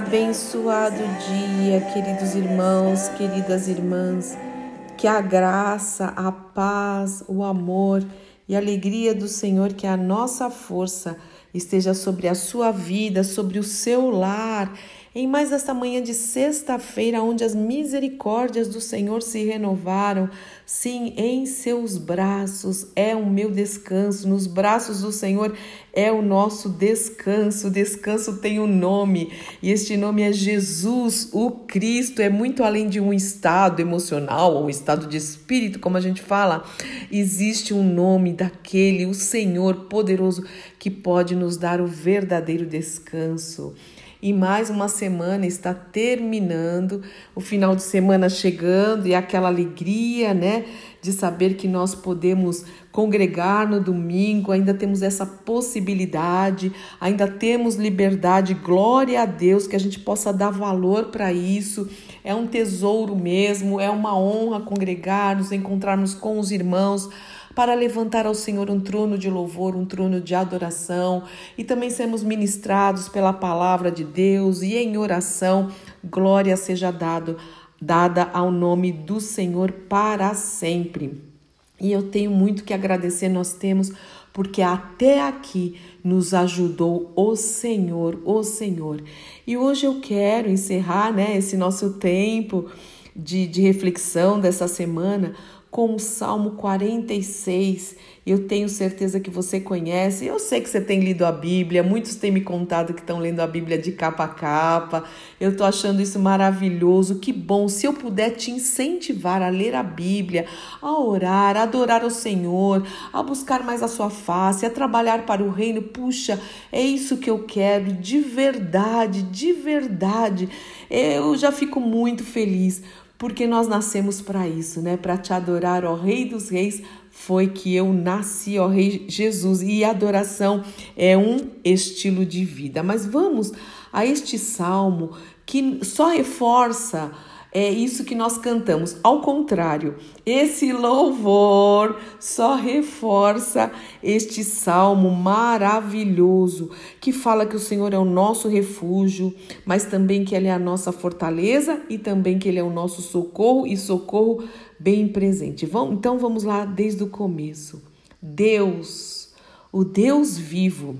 Abençoado dia, queridos irmãos, queridas irmãs. Que a graça, a paz, o amor e a alegria do Senhor, que é a nossa força, esteja sobre a sua vida, sobre o seu lar. Em mais esta manhã de sexta-feira, onde as misericórdias do Senhor se renovaram, sim, em seus braços é o meu descanso, nos braços do Senhor é o nosso descanso. O descanso tem um nome, e este nome é Jesus, o Cristo. É muito além de um estado emocional ou um estado de espírito, como a gente fala. Existe um nome daquele, o Senhor poderoso, que pode nos dar o verdadeiro descanso. E mais uma semana está terminando, o final de semana chegando e aquela alegria, né, de saber que nós podemos congregar no domingo, ainda temos essa possibilidade, ainda temos liberdade, glória a Deus, que a gente possa dar valor para isso. É um tesouro mesmo, é uma honra congregar, nos encontrarmos com os irmãos para levantar ao Senhor um trono de louvor, um trono de adoração e também sermos ministrados pela palavra de Deus e em oração, glória seja dado, dada ao nome do Senhor para sempre. E eu tenho muito que agradecer, nós temos, porque até aqui nos ajudou o Senhor, o Senhor. E hoje eu quero encerrar né, esse nosso tempo de, de reflexão dessa semana com o Salmo 46. Eu tenho certeza que você conhece. Eu sei que você tem lido a Bíblia. Muitos têm me contado que estão lendo a Bíblia de capa a capa. Eu estou achando isso maravilhoso. Que bom. Se eu puder te incentivar a ler a Bíblia, a orar, a adorar o Senhor, a buscar mais a sua face, a trabalhar para o reino, puxa, é isso que eu quero de verdade, de verdade. Eu já fico muito feliz porque nós nascemos para isso, né? Para te adorar, ó Rei dos Reis, foi que eu nasci, ó Rei Jesus. E adoração é um estilo de vida. Mas vamos a este salmo que só reforça É isso que nós cantamos. Ao contrário, esse louvor só reforça este salmo maravilhoso que fala que o Senhor é o nosso refúgio, mas também que Ele é a nossa fortaleza e também que Ele é o nosso socorro e socorro bem presente. Então vamos lá desde o começo. Deus, o Deus vivo,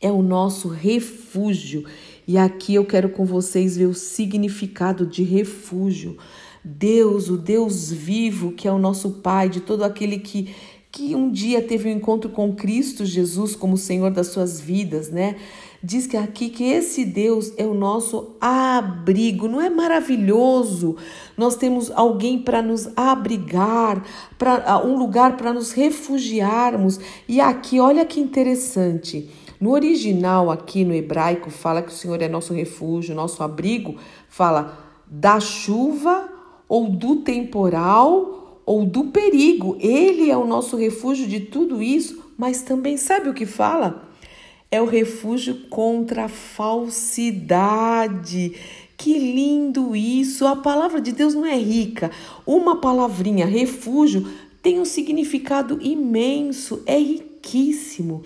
é o nosso refúgio. E aqui eu quero com vocês ver o significado de refúgio. Deus, o Deus vivo, que é o nosso Pai, de todo aquele que que um dia teve um encontro com Cristo Jesus como Senhor das suas vidas, né? Diz que aqui que esse Deus é o nosso abrigo. Não é maravilhoso? Nós temos alguém para nos abrigar, para um lugar para nos refugiarmos. E aqui, olha que interessante. No original, aqui no hebraico, fala que o Senhor é nosso refúgio, nosso abrigo. Fala da chuva ou do temporal ou do perigo. Ele é o nosso refúgio de tudo isso, mas também sabe o que fala? É o refúgio contra a falsidade. Que lindo isso! A palavra de Deus não é rica. Uma palavrinha, refúgio, tem um significado imenso, é riquíssimo.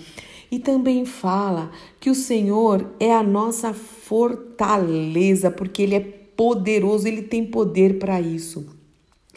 E também fala que o Senhor é a nossa fortaleza, porque Ele é poderoso, Ele tem poder para isso.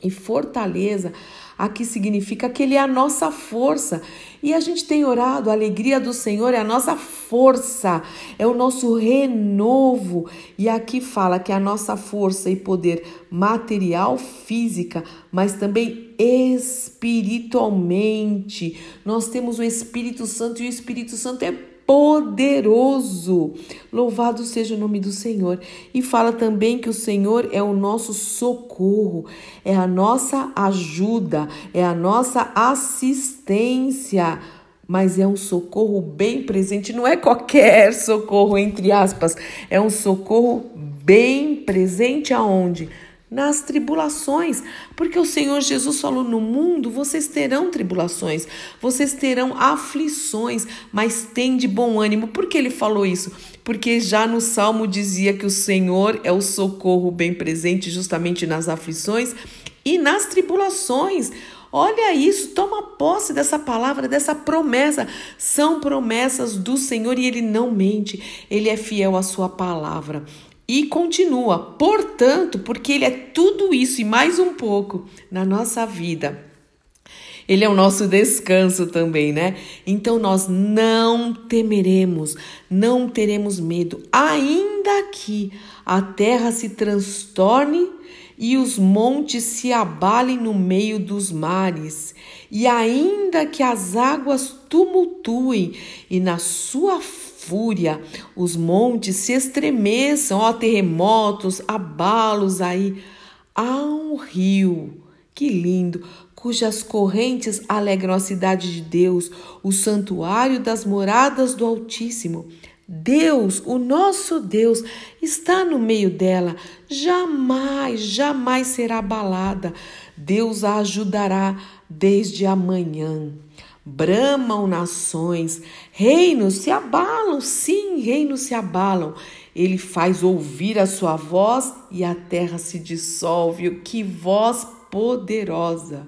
E fortaleza aqui significa que Ele é a nossa força. E a gente tem orado, a alegria do Senhor é a nossa força, é o nosso renovo. E aqui fala que a nossa força e poder material, física, mas também espiritualmente. Nós temos o Espírito Santo e o Espírito Santo é poderoso. Louvado seja o nome do Senhor. E fala também que o Senhor é o nosso socorro, é a nossa ajuda, é a nossa assistência. Mas é um socorro bem presente, não é qualquer socorro, entre aspas, é um socorro bem presente aonde? Nas tribulações, porque o Senhor Jesus falou: no mundo vocês terão tribulações, vocês terão aflições, mas tem de bom ânimo. Por que ele falou isso? Porque já no salmo dizia que o Senhor é o socorro bem presente justamente nas aflições e nas tribulações. Olha isso, toma posse dessa palavra, dessa promessa. São promessas do Senhor e ele não mente, ele é fiel à sua palavra. E continua, portanto, porque Ele é tudo isso e mais um pouco na nossa vida. Ele é o nosso descanso também, né? Então nós não temeremos, não teremos medo, ainda que a terra se transtorne e os montes se abalem no meio dos mares, e ainda que as águas tumultuem e na sua fúria, os montes se estremeçam, ó terremotos, abalos aí. Há um rio, que lindo, cujas correntes alegram a cidade de Deus, o santuário das moradas do Altíssimo. Deus, o nosso Deus, está no meio dela, jamais, jamais será abalada. Deus a ajudará desde amanhã. Bramam nações, reinos se abalam, sim, reinos se abalam. Ele faz ouvir a sua voz e a terra se dissolve. Que voz poderosa!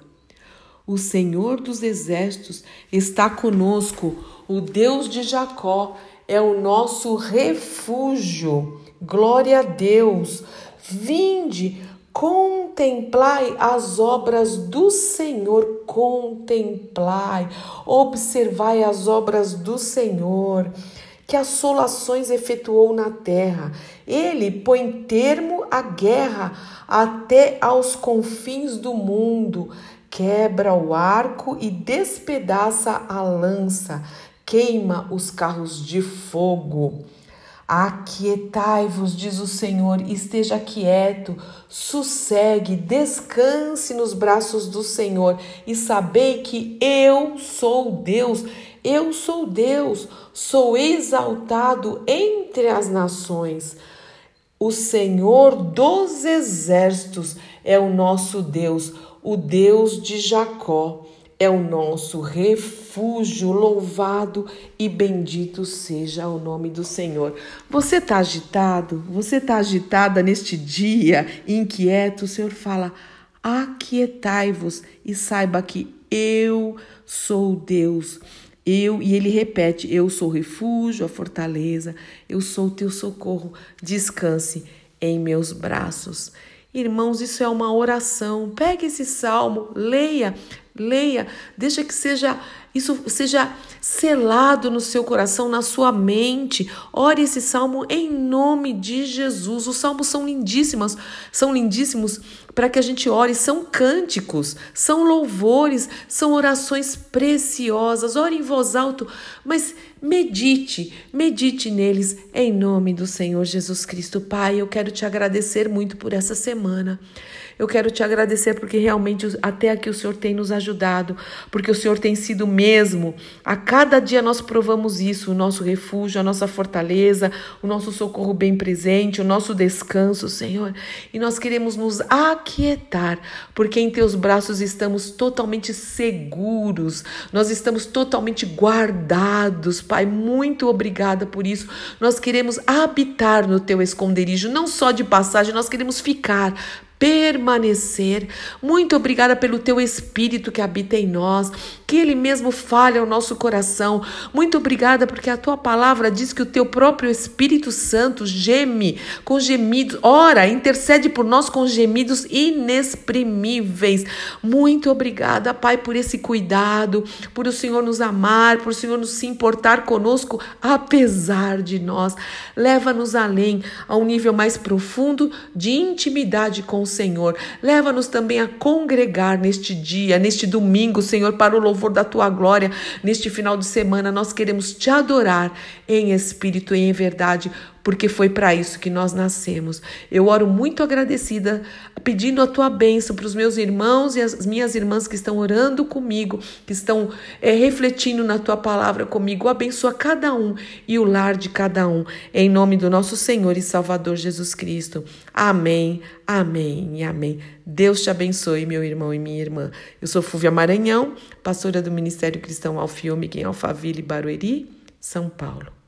O Senhor dos exércitos está conosco, o Deus de Jacó é o nosso refúgio. Glória a Deus! Vinde, Contemplai as obras do Senhor, contemplai, observai as obras do Senhor, que assolações efetuou na terra. Ele põe termo à guerra até aos confins do mundo, quebra o arco e despedaça a lança, queima os carros de fogo. Aquietai-vos, diz o Senhor, esteja quieto, sossegue, descanse nos braços do Senhor e sabei que eu sou Deus, eu sou Deus, sou exaltado entre as nações. O Senhor dos exércitos é o nosso Deus, o Deus de Jacó. É o nosso refúgio. Louvado e bendito seja o nome do Senhor. Você está agitado? Você está agitada neste dia, inquieto? O Senhor fala: aquietai-vos e saiba que eu sou Deus. Eu, e ele repete: Eu sou o refúgio, a fortaleza, eu sou o teu socorro. Descanse em meus braços. Irmãos, isso é uma oração. Pegue esse salmo, leia, leia, deixa que seja isso seja selado no seu coração, na sua mente. Ore esse salmo em nome de Jesus. Os salmos são lindíssimos, são lindíssimos para que a gente ore, são cânticos, são louvores, são orações preciosas. Ore em voz alta, mas medite, medite neles em nome do Senhor Jesus Cristo. Pai, eu quero te agradecer muito por essa semana. Eu quero te agradecer porque realmente até aqui o Senhor tem nos ajudado, porque o Senhor tem sido mesmo. A cada dia nós provamos isso, o nosso refúgio, a nossa fortaleza, o nosso socorro bem presente, o nosso descanso, Senhor. E nós queremos nos aquietar, porque em teus braços estamos totalmente seguros, nós estamos totalmente guardados, Pai. Muito obrigada por isso. Nós queremos habitar no teu esconderijo, não só de passagem, nós queremos ficar permanecer. Muito obrigada pelo teu espírito que habita em nós, que ele mesmo fale ao nosso coração. Muito obrigada porque a tua palavra diz que o teu próprio Espírito Santo geme com gemidos, ora, intercede por nós com gemidos inexprimíveis. Muito obrigada, Pai, por esse cuidado, por o Senhor nos amar, por o Senhor nos se importar conosco apesar de nós. Leva-nos além, a um nível mais profundo de intimidade com o Senhor. Leva-nos também a congregar neste dia, neste domingo, Senhor, para o louvor da tua glória. Neste final de semana, nós queremos te adorar em espírito e em verdade, porque foi para isso que nós nascemos. Eu oro muito agradecida, pedindo a tua bênção para os meus irmãos e as minhas irmãs que estão orando comigo, que estão é, refletindo na tua palavra comigo. Abençoa cada um e o lar de cada um, em nome do nosso Senhor e Salvador Jesus Cristo. Amém, amém e amém. Deus te abençoe, meu irmão e minha irmã. Eu sou Fúvia Maranhão, pastora do Ministério Cristão Alfiômega em Alphaville, Barueri, São Paulo.